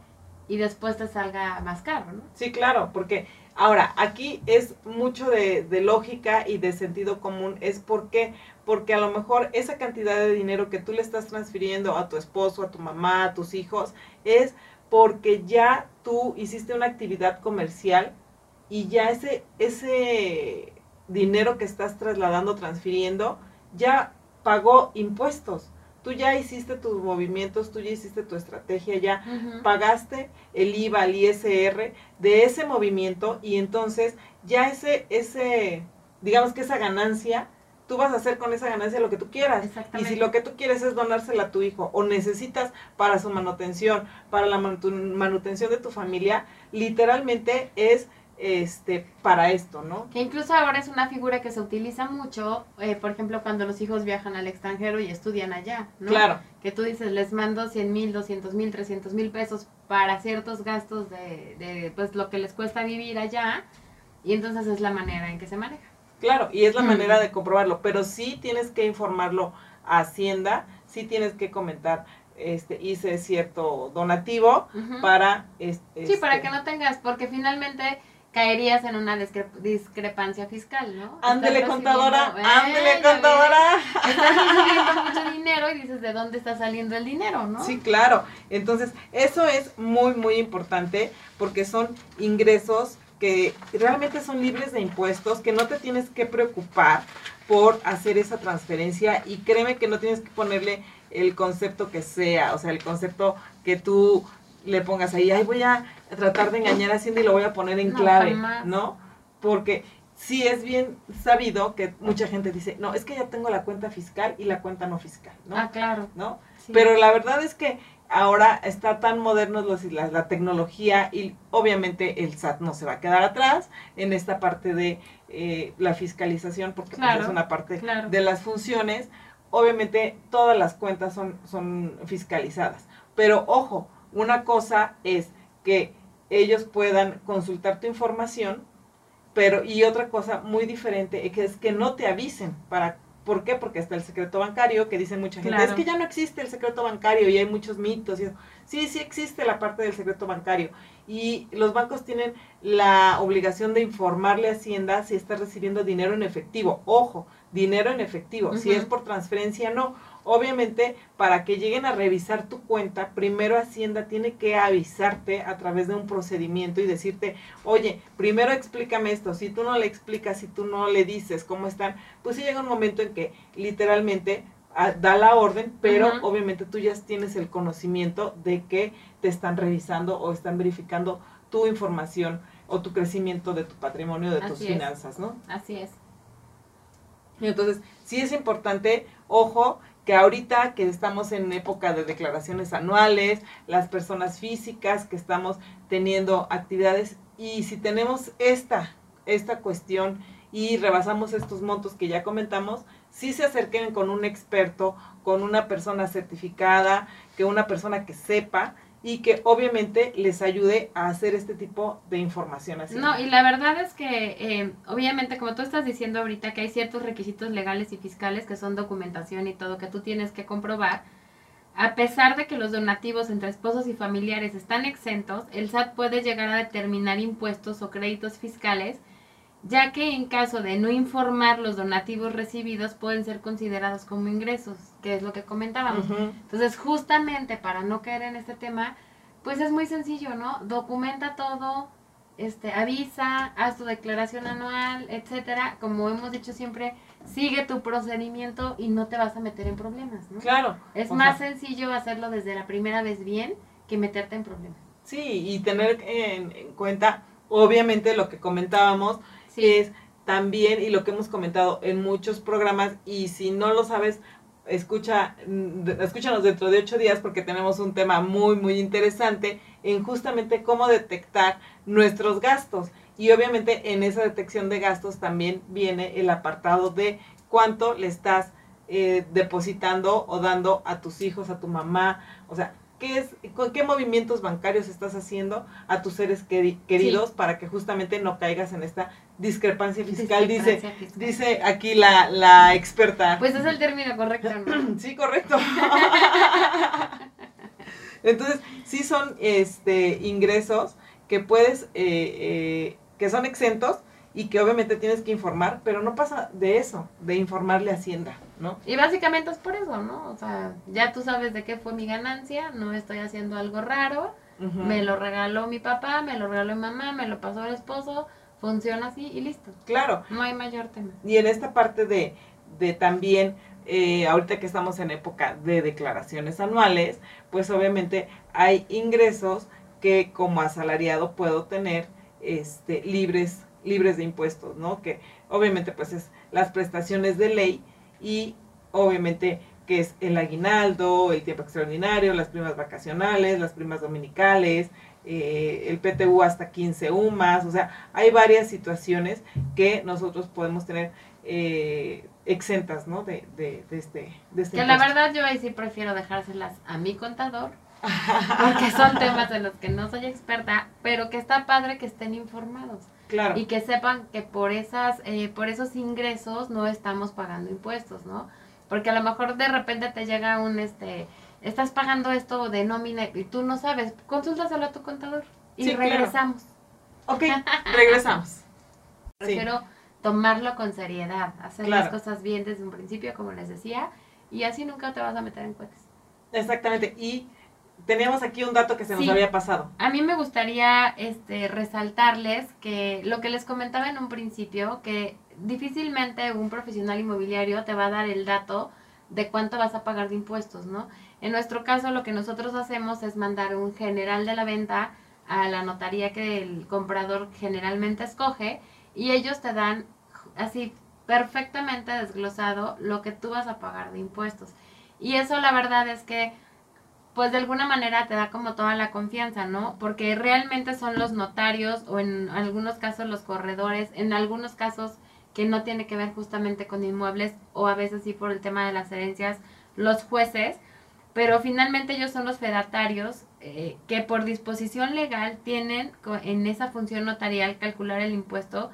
y después te salga más caro, ¿no? Sí, claro, porque ahora aquí es mucho de, de lógica y de sentido común. Es porque, porque a lo mejor esa cantidad de dinero que tú le estás transfiriendo a tu esposo, a tu mamá, a tus hijos, es porque ya tú hiciste una actividad comercial y ya ese, ese dinero que estás trasladando, transfiriendo, ya pagó impuestos tú ya hiciste tus movimientos, tú ya hiciste tu estrategia, ya pagaste el IVA, el ISR de ese movimiento y entonces ya ese, ese, digamos que esa ganancia, tú vas a hacer con esa ganancia lo que tú quieras. Y si lo que tú quieres es donársela a tu hijo o necesitas para su manutención, para la manutención de tu familia, literalmente es este para esto, ¿no? Que incluso ahora es una figura que se utiliza mucho, eh, por ejemplo, cuando los hijos viajan al extranjero y estudian allá, ¿no? Claro. Que tú dices, les mando 100 mil, 200 mil, 300 mil pesos para ciertos gastos de, de, pues, lo que les cuesta vivir allá, y entonces es la manera en que se maneja. Claro, y es la manera de comprobarlo, pero sí tienes que informarlo a Hacienda sí tienes que comentar, este, hice cierto donativo para... Este, Sí, para este, que no tengas, porque finalmente caerías en una discre- discrepancia fiscal, ¿no? Ándele, contadora, recibiendo- ¡Eh, ándele, contadora. ves! Estás recibiendo mucho dinero y dices, ¿de dónde está saliendo el dinero, no? Sí, claro. Entonces, eso es muy, muy importante porque son ingresos que realmente son libres de impuestos, que no te tienes que preocupar por hacer esa transferencia y créeme que no tienes que ponerle el concepto que sea, o sea, el concepto que tú le pongas ahí, ay, voy a tratar de engañar a Hacienda y lo voy a poner en No, clave, jamás. ¿no? Porque sí es bien sabido que mucha gente dice, no, es que ya tengo la cuenta fiscal y la cuenta no fiscal, ¿no? Ah, claro. ¿No? sí. Pero la verdad es que ahora está tan modernos los, la, la tecnología y obviamente el SAT no se va a quedar atrás en esta parte de eh, la fiscalización porque pues, Claro, es una parte claro. de las funciones. Obviamente todas las cuentas son, son fiscalizadas. Pero ojo, una cosa es que ellos puedan consultar tu información, pero y otra cosa muy diferente es que, es que no te avisen para ¿Por qué? Porque está el secreto bancario, que dicen mucha gente, Claro. es que ya no existe el secreto bancario y hay muchos mitos. Y eso. Sí, sí existe la parte del secreto bancario. Y los bancos tienen la obligación de informarle a Hacienda si está recibiendo dinero en efectivo. Ojo, dinero en efectivo. Si es por transferencia, no. Obviamente, para que lleguen a revisar tu cuenta, primero Hacienda tiene que avisarte a través de un procedimiento y decirte, oye, primero explícame esto. Si tú no le explicas, si tú no le dices cómo están, pues sí llega un momento en que literalmente ah, da la orden, pero obviamente tú ya tienes el conocimiento de que te están revisando o están verificando tu información o tu crecimiento de tu patrimonio, de tus es. finanzas, ¿no? Así es. Entonces, sí es importante, ojo, que ahorita que estamos en época de declaraciones anuales, las personas físicas que estamos teniendo actividades y si tenemos esta, esta cuestión y rebasamos estos montos que ya comentamos, sí se acerquen con un experto, con una persona certificada, que una persona que sepa y que obviamente les ayude a hacer este tipo de información así. No, y la verdad es que, eh, obviamente, como tú estás diciendo ahorita, que hay ciertos requisitos legales y fiscales que son documentación y todo que tú tienes que comprobar, a pesar de que los donativos entre esposos y familiares están exentos, el SAT puede llegar a determinar impuestos o créditos fiscales, ya que en caso de no informar los donativos recibidos pueden ser considerados como ingresos, que es lo que comentábamos. Entonces, justamente para no caer en este tema, pues es muy sencillo, ¿no? Documenta todo, este, avisa, haz tu declaración anual, etcétera. Como hemos dicho siempre, sigue tu procedimiento y no te vas a meter en problemas, ¿no? Claro. Es más sea, sencillo hacerlo desde la primera vez bien que meterte en problemas. Sí, y tener en, en cuenta, obviamente, lo que comentábamos, Sí. es también, y lo que hemos comentado en muchos programas, y si no lo sabes, escucha, escúchanos dentro de ocho días porque tenemos un tema muy, muy interesante en justamente cómo detectar nuestros gastos. Y obviamente en esa detección de gastos también viene el apartado de cuánto le estás eh, depositando o dando a tus hijos, a tu mamá, o sea, ¿qué es, con qué movimientos bancarios estás haciendo a tus seres queri- queridos para que justamente no caigas en esta discrepancia fiscal? Dice, fiscal. dice aquí la, la experta. Pues es el término correcto, ¿no? [CLEARS THROAT] Sí, correcto. [LAUGHS] Entonces, sí son este ingresos que puedes, eh, eh, que son exentos y que obviamente tienes que informar, pero no pasa de eso, de informarle a Hacienda, ¿no? Y básicamente es por eso, ¿no? O sea, ya tú sabes de qué fue mi ganancia, no estoy haciendo algo raro, me lo regaló mi papá, me lo regaló mi mamá, me lo pasó el esposo, funciona así y listo. Claro, No hay mayor tema. Y en esta parte de, de también, eh, ahorita que estamos en época de declaraciones anuales, pues obviamente hay ingresos que como asalariado puedo tener este, libres, libres de impuestos, ¿no? Que obviamente pues es las prestaciones de ley y obviamente que es el aguinaldo, el tiempo extraordinario, las primas vacacionales, las primas dominicales, eh, el PTU hasta 15 UMAS, o sea, hay varias situaciones que nosotros podemos tener eh, exentas, ¿no? De, de, de este, de este Que la verdad yo ahí sí prefiero dejárselas a mi contador, porque son [LAUGHS] temas en los que no soy experta, pero que está padre que estén informados Claro, y que sepan que por esas, eh, por esos ingresos no estamos pagando impuestos, ¿no? Porque a lo mejor de repente te llega un, este, estás pagando esto de nómina y tú no sabes, consúltaselo a tu contador y Sí, claro. regresamos. Ok, [LAUGHS] regresamos. Prefiero tomarlo con seriedad, hacer Claro. las cosas bien desde un principio, como les decía, y así nunca te vas a meter en cuentas. Exactamente. Y teníamos aquí un dato que se nos Sí. había pasado. A mí me gustaría este, resaltarles que lo que les comentaba en un principio, que difícilmente un profesional inmobiliario te va a dar el dato de cuánto vas a pagar de impuestos, ¿no? En nuestro caso, lo que nosotros hacemos es mandar un general de la venta a la notaría que el comprador generalmente escoge y ellos te dan así perfectamente desglosado lo que tú vas a pagar de impuestos. Y eso la verdad es que pues de alguna manera te da como toda la confianza, ¿no? Porque realmente son los notarios o en algunos casos los corredores, en algunos casos que no tiene que ver justamente con inmuebles o a veces sí por el tema de las herencias, los jueces, pero finalmente ellos son los fedatarios eh, que por disposición legal tienen en esa función notarial calcular el impuesto,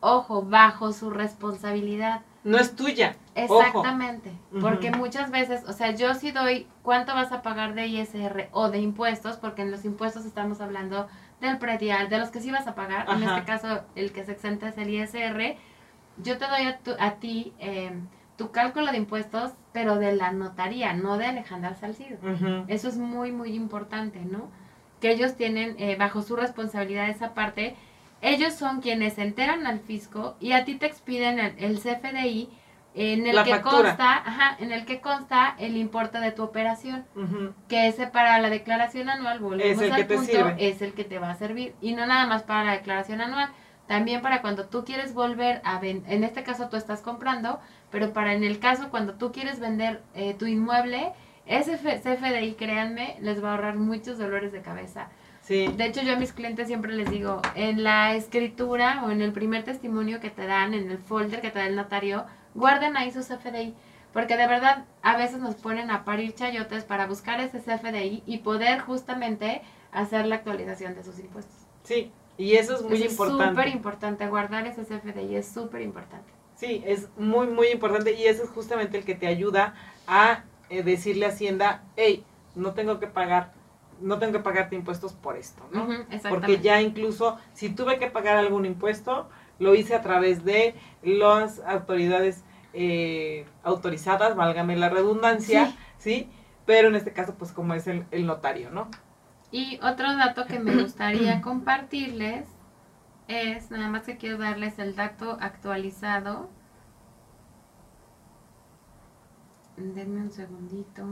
ojo, bajo su responsabilidad. No es tuya. Ojo. Exactamente, porque muchas veces, o sea, yo sí doy cuánto vas a pagar de ISR o de impuestos, porque en los impuestos estamos hablando del predial, de los que sí vas a pagar, en este caso el que se exenta es el ISR, yo te doy a, tu- a ti eh, tu cálculo de impuestos, pero de la notaría, no de Alejandra Salcido. Eso es muy, muy importante, ¿no? Que ellos tienen eh, bajo su responsabilidad esa parte. Ellos son quienes se enteran al fisco y a ti te expiden el, el CFDI en el La que factura. consta, ajá, en el que consta el importe de tu operación, que ese para la declaración anual, volvemos Es el al que te punto, sirve. es el que te va a servir y no nada más para la declaración anual, también para cuando tú quieres volver a vender, en este caso tú estás comprando, pero para en el caso cuando tú quieres vender eh, tu inmueble, ese CFDI, créanme, les va a ahorrar muchos dolores de cabeza. Sí. De hecho, yo a mis clientes siempre les digo, en la escritura o en el primer testimonio que te dan, en el folder que te da el notario, guarden ahí su CFDI. Porque de verdad, a veces nos ponen a parir chayotes para buscar ese CFDI y poder justamente hacer la actualización de sus impuestos. Sí. Y eso es muy Eso Es súper importante. importante, guardar ese CFDI es súper importante. Sí, es muy, muy importante y eso es justamente el que te ayuda a eh, decirle a Hacienda, hey, no tengo que pagar, no tengo que pagarte impuestos por esto, ¿no? Exactamente. Porque ya incluso si tuve que pagar algún impuesto, lo hice a través de las autoridades eh, autorizadas, válgame la redundancia, ¿sí? Pero en este caso, pues como es el, el notario, ¿no? Y otro dato que me [CLEARS THROAT] gustaría compartirles es, nada más que quiero darles el dato actualizado. Denme un segundito.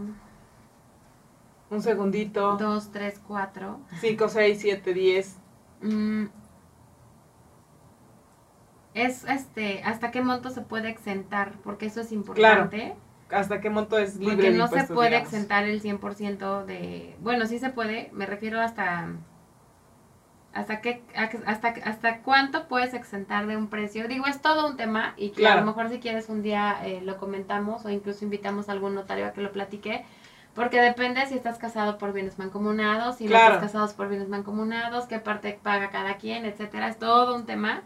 Un segundito, 2, 3, 4. 5, 6, 7, 10. Mm. Es este, ¿hasta qué monto se puede exentar? Porque eso es importante. ¿Hasta qué monto es libre Porque no se puede digamos? exentar el 100% de... Bueno, sí se puede, me refiero hasta... ¿Hasta qué, hasta, hasta cuánto puedes exentar de un precio? Digo, es todo un tema y que a Claro. lo mejor si quieres un día eh, lo comentamos o incluso invitamos a algún notario a que lo platique, porque depende si estás casado por bienes mancomunados, si Claro. no estás casados por bienes mancomunados, qué parte paga cada quien, etcétera, es todo un tema.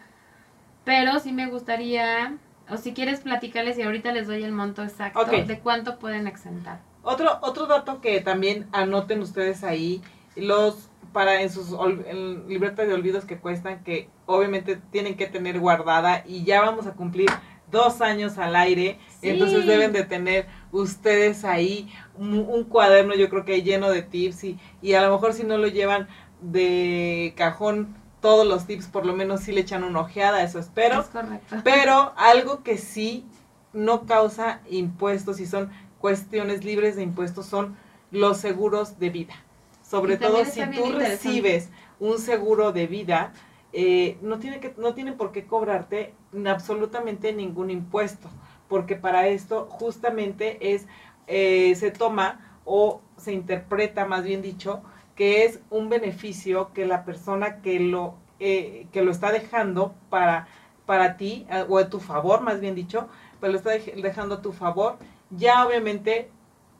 Pero sí me gustaría, o si quieres platicarles y ahorita les doy el monto exacto de cuánto pueden exentar. Otro, otro dato que también anoten ustedes ahí, los para en sus en libretas de olvidos que cuestan, que obviamente tienen que tener guardada y ya vamos a cumplir dos años al aire, Sí. entonces deben de tener ustedes ahí un, un cuaderno yo creo que lleno de tips y, y a lo mejor si no lo llevan de cajón todos los tips, por lo menos sí le echan una ojeada, eso espero. es correcto. Pero algo que sí no causa impuestos y son cuestiones libres de impuestos son los seguros de vida. Sobre todo si tú recibes un seguro de vida, eh, no, tiene que, no tienen por qué cobrarte absolutamente ningún impuesto, porque para esto justamente es, eh, se toma o se interpreta, más bien dicho, que es un beneficio que la persona que lo, eh, que lo está dejando para, para ti, eh, o a tu favor, más bien dicho, pero lo está dej- dejando a tu favor, ya obviamente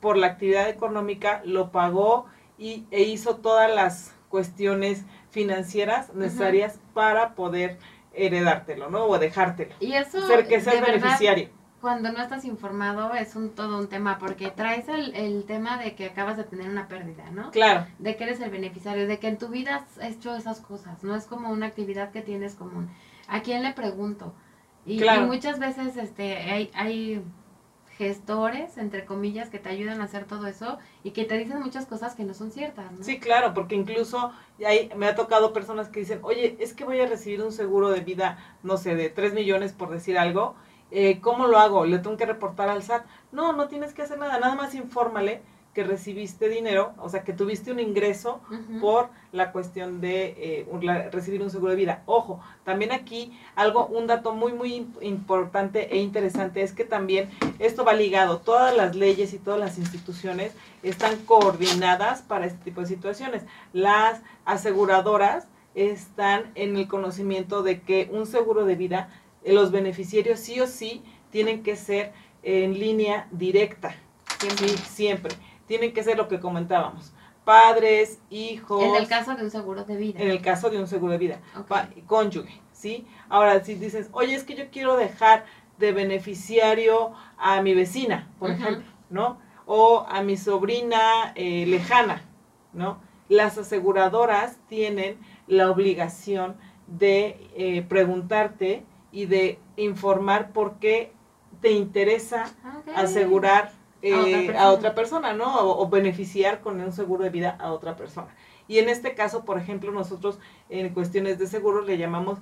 por la actividad económica lo pagó y, e hizo todas las cuestiones financieras necesarias para poder heredártelo, ¿no? O dejártelo. Y eso, Ser que de verdad, beneficiario. Cuando no estás informado es un todo un tema, porque traes el, el tema de que acabas de tener una pérdida, ¿no? Claro. De que eres el beneficiario, de que en tu vida has hecho esas cosas, no es como una actividad que tienes común. ¿A quién le pregunto? Y, y Claro. muchas veces este, hay, hay gestores, entre comillas, que te ayudan a hacer todo eso y que te dicen muchas cosas que no son ciertas, ¿no? Sí, claro, porque incluso hay, me ha tocado personas que dicen, oye, es que voy a recibir un seguro de vida, no sé, de 3 millones por decir algo, eh, ¿cómo lo hago? ¿Le tengo que reportar al SAT? No, no tienes que hacer nada, nada más infórmale que recibiste dinero, o sea, que tuviste un ingreso por la cuestión de eh, un- la- recibir un seguro de vida. Ojo, también aquí algo, un dato muy, muy im- importante e interesante es que también esto va ligado, todas las leyes y todas las instituciones están coordinadas para este tipo de situaciones. Las aseguradoras están en el conocimiento de que un seguro de vida, los beneficiarios sí o sí tienen que ser en línea directa. Siempre. Sí, siempre. Tienen que ser lo que comentábamos. Padres, hijos. En el caso de un seguro de vida. en el caso de un seguro de vida. Cónyuge, ¿sí? Ahora, si dices, oye, es que yo quiero dejar de beneficiario a mi vecina, por ejemplo, ¿no? O a mi sobrina eh, lejana, ¿no? Las aseguradoras tienen la obligación de eh, preguntarte y de informar por qué te interesa Ah, asegurar eh, A otra a, persona. otra persona, ¿no? O, o beneficiar con un seguro de vida a otra persona. Y en este caso, por ejemplo, nosotros en cuestiones de seguros le llamamos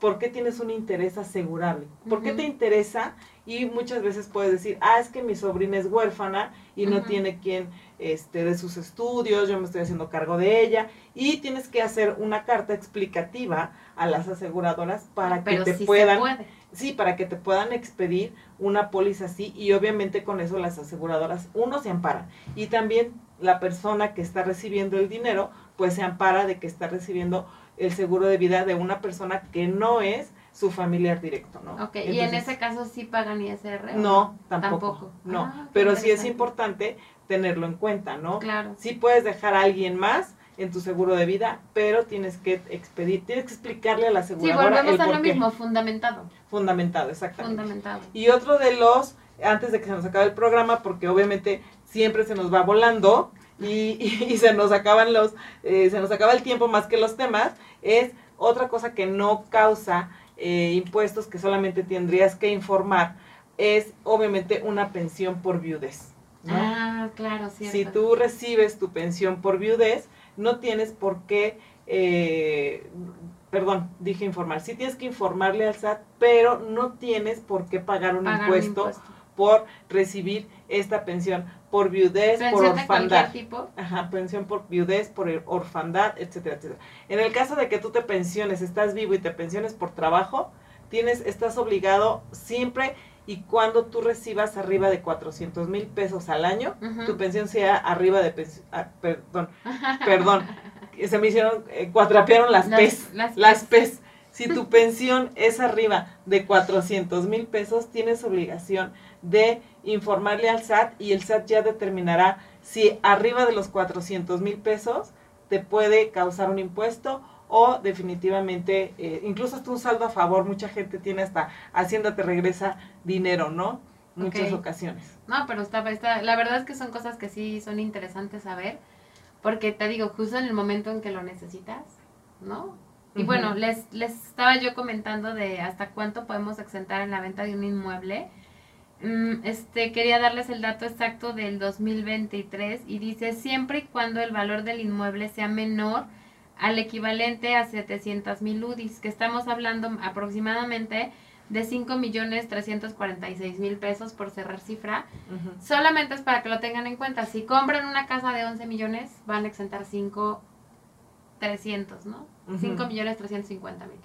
¿por qué tienes un interés asegurable? ¿Por qué te interesa? Y muchas veces puedes decir, ah, es que mi sobrina es huérfana y no tiene quien este, de sus estudios, yo me estoy haciendo cargo de ella. Y tienes que hacer una carta explicativa a las aseguradoras para que te sí puedan. Sí, para que te puedan expedir una póliza así y obviamente con eso las aseguradoras, uno, se amparan y también la persona que está recibiendo el dinero, pues se ampara de que está recibiendo el seguro de vida de una persona que no es su familiar directo, ¿no? Ok, y en ese caso sí pagan ISR. No, tampoco, Tampoco. no, Ah, pero sí es importante tenerlo en cuenta, ¿no? Claro. Sí puedes dejar a alguien más en tu seguro de vida, pero tienes que expedir, tienes que explicarle a la Sí, aseguradora volvemos el a lo mismo, fundamentado. Fundamentado, exactamente. Fundamentado. Y otro de los, antes de que se nos acabe el programa, porque obviamente siempre se nos va volando y, y- y se nos acaban los, eh, se nos acaba el tiempo más que los temas, es otra cosa que no causa eh, impuestos que solamente tendrías que informar, es obviamente una pensión por viudez. ¿no? Ah, claro, cierto. si tú recibes tu pensión por viudez, no tienes por qué, eh, perdón, dije informar, sí tienes que informarle al SAT, pero no tienes por qué pagar un, Pagar un impuesto, por recibir esta pensión por viudez, por de orfandad. tipo. Ajá, pensión por viudez, por orfandad, etcétera, etcétera. En el caso de que tú te pensiones, estás vivo y te pensiones por trabajo, tienes, estás obligado siempre y cuando tú recibas arriba de 400 mil pesos al año, tu pensión sea arriba de pensión, perdón, [LAUGHS] perdón, se me hicieron, eh, cuatrapearon las, Las- PES, las las PES. PES. Si tu [LAUGHS] pensión es arriba de 400 mil pesos, tienes obligación de informarle al SAT y el SAT ya determinará si arriba de los 400 mil pesos te puede causar un impuesto o definitivamente, eh, incluso hasta un saldo a favor, mucha gente tiene hasta Hacienda te regresa dinero, ¿no? Muchas ocasiones. No, pero está, está, la verdad es que son cosas que sí son interesantes saber, porque te digo, justo en el momento en que lo necesitas, ¿no? Y bueno, les, les estaba yo comentando de hasta cuánto podemos exentar en la venta de un inmueble. Mm, Este, quería darles el dato exacto del 2023 y dice siempre y cuando el valor del inmueble sea menor al equivalente a 700 mil UDIs, que estamos hablando aproximadamente de 5 millones 346 mil pesos por cerrar cifra. Solamente es para que lo tengan en cuenta. Si compran una casa de 11 millones, van a exentar 5 300, ¿no? Ujú. 5 millones 350 mil.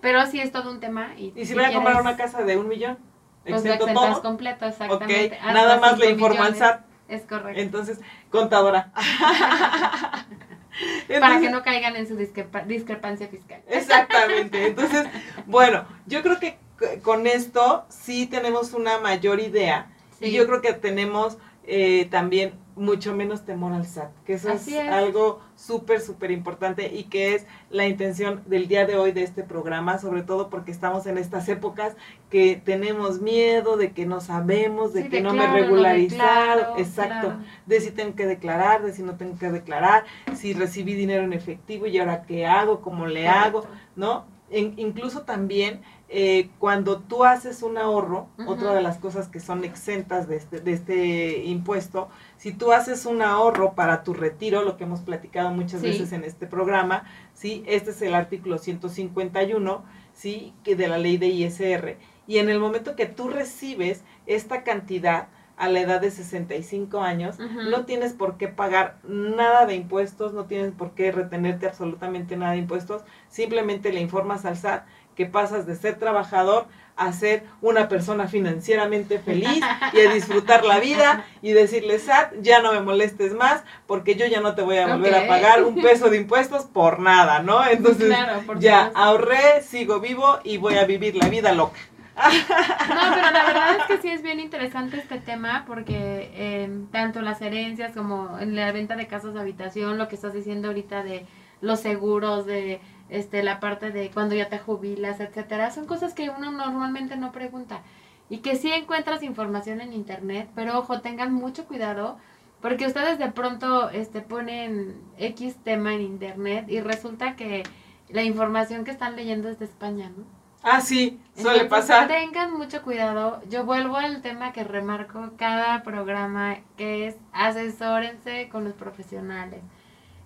Pero sí es todo un tema. Y, Y si van a comprar una casa de un millón, pues lo exentas todo, completo, exactamente. Hasta nada más le 5 informo al millones. SAT, Es correcto. entonces, contadora. [LAUGHS] [LAUGHS] para que no caigan en su discrepa- discrepancia fiscal. Exactamente. Entonces, bueno, yo creo que con esto sí tenemos una mayor idea. Y yo creo que tenemos eh, también mucho menos temor al SAT, que eso es, algo súper, súper importante y que es la intención del día de hoy de este programa, sobre todo porque estamos en estas épocas que tenemos miedo de que no sabemos, de Sí, que no me regularizaron, declaro, exacto, claro. de si tengo que declarar, de si no tengo que declarar, si recibí dinero en efectivo y ahora qué hago, cómo le hago. ¿no? En- incluso también eh, cuando tú haces un ahorro, otra de las cosas que son exentas de este, de este impuesto, si tú haces un ahorro para tu retiro, lo que hemos platicado muchas Sí. veces en este programa, ¿sí? Este es el artículo 151, ¿sí? Que de la ley de ISR. Y en el momento que tú recibes esta cantidad a la edad de 65 años, Ujú. no tienes por qué pagar nada de impuestos, no tienes por qué retenerte absolutamente nada de impuestos, simplemente le informas al SAT que pasas de ser trabajador a ser una persona financieramente feliz y a disfrutar la vida y decirle SAT, ya no me molestes más porque yo ya no te voy a volver a pagar un peso de impuestos por nada, ¿no? Entonces Claro, ya ahorré, sigo vivo y voy a vivir la vida loca. No, pero la verdad es que sí es bien interesante este tema porque eh, tanto las herencias como en la venta de casas de habitación, lo que estás diciendo ahorita de los seguros, de este la parte de cuando ya te jubilas, etcétera, son cosas que uno normalmente no pregunta y que sí encuentras información en internet, pero ojo, tengan mucho cuidado porque ustedes de pronto este ponen X tema en internet y resulta que la información que están leyendo es de España, ¿no? Ah, sí, suele Entonces, pasar. Tengan mucho cuidado. Yo vuelvo al tema que remarco cada programa, que es asesórense con los profesionales.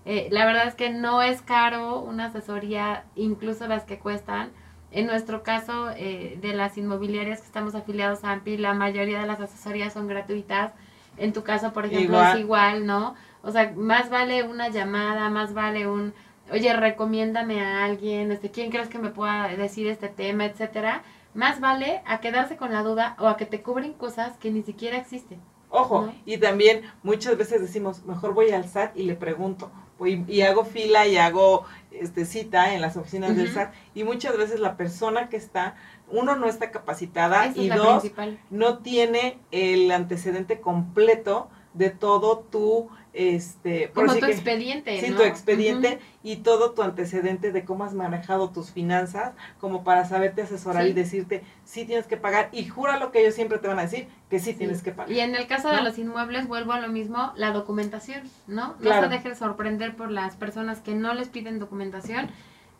Eh, la verdad es que no es caro una asesoría, incluso las que cuestan. En nuestro caso, eh, de las inmobiliarias que estamos afiliados a AMPI, la mayoría de las asesorías son gratuitas. En tu caso, por ejemplo, Igual. es igual, ¿no? O sea, más vale una llamada, más vale un, oye, recomiéndame a alguien, este, ¿quién crees que me pueda decir este tema, etcétera? Más vale a quedarse con la duda o a que te cubren cosas que ni siquiera existen. Ojo, ¿no? y también muchas veces decimos, mejor voy al SAT y le pregunto, y hago fila y hago este cita en las oficinas del Ujú. SAT, y muchas veces la persona que está, uno no está capacitada Esa y es dos, principal. no tiene el antecedente completo de todo tu, este, Como tu que- expediente, sí, ¿no? tu expediente y todo tu antecedente de cómo has manejado tus finanzas, como para saberte asesorar Sí. y decirte, sí tienes que pagar, y jura lo que ellos siempre te van a decir, que sí, Sí. tienes que pagar. Y en el caso de los inmuebles, vuelvo a lo mismo, la documentación, ¿no? No se dejen sorprender por las personas que no les piden documentación.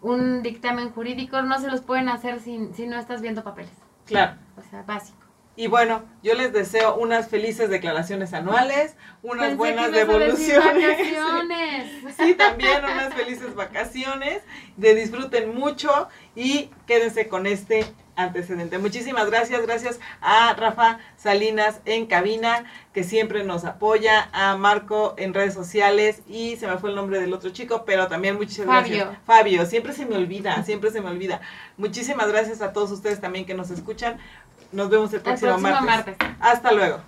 Un dictamen jurídico no se los pueden hacer sin, si no estás viendo papeles. Claro. O sea, básico. Y bueno, yo les deseo unas felices declaraciones anuales, unas Pensé buenas devoluciones. vacaciones. [LAUGHS] Sí, también unas felices vacaciones, de disfruten mucho y quédense con este antecedente. Muchísimas gracias, gracias a Rafa Salinas en cabina, que siempre nos apoya, a Marco en redes sociales y se me fue el nombre del otro chico, pero también muchas Fabio. gracias. Fabio, siempre se me olvida, siempre se me olvida. Muchísimas gracias a todos ustedes también que nos escuchan. Nos vemos el El próximo, próximo martes. martes. Hasta luego.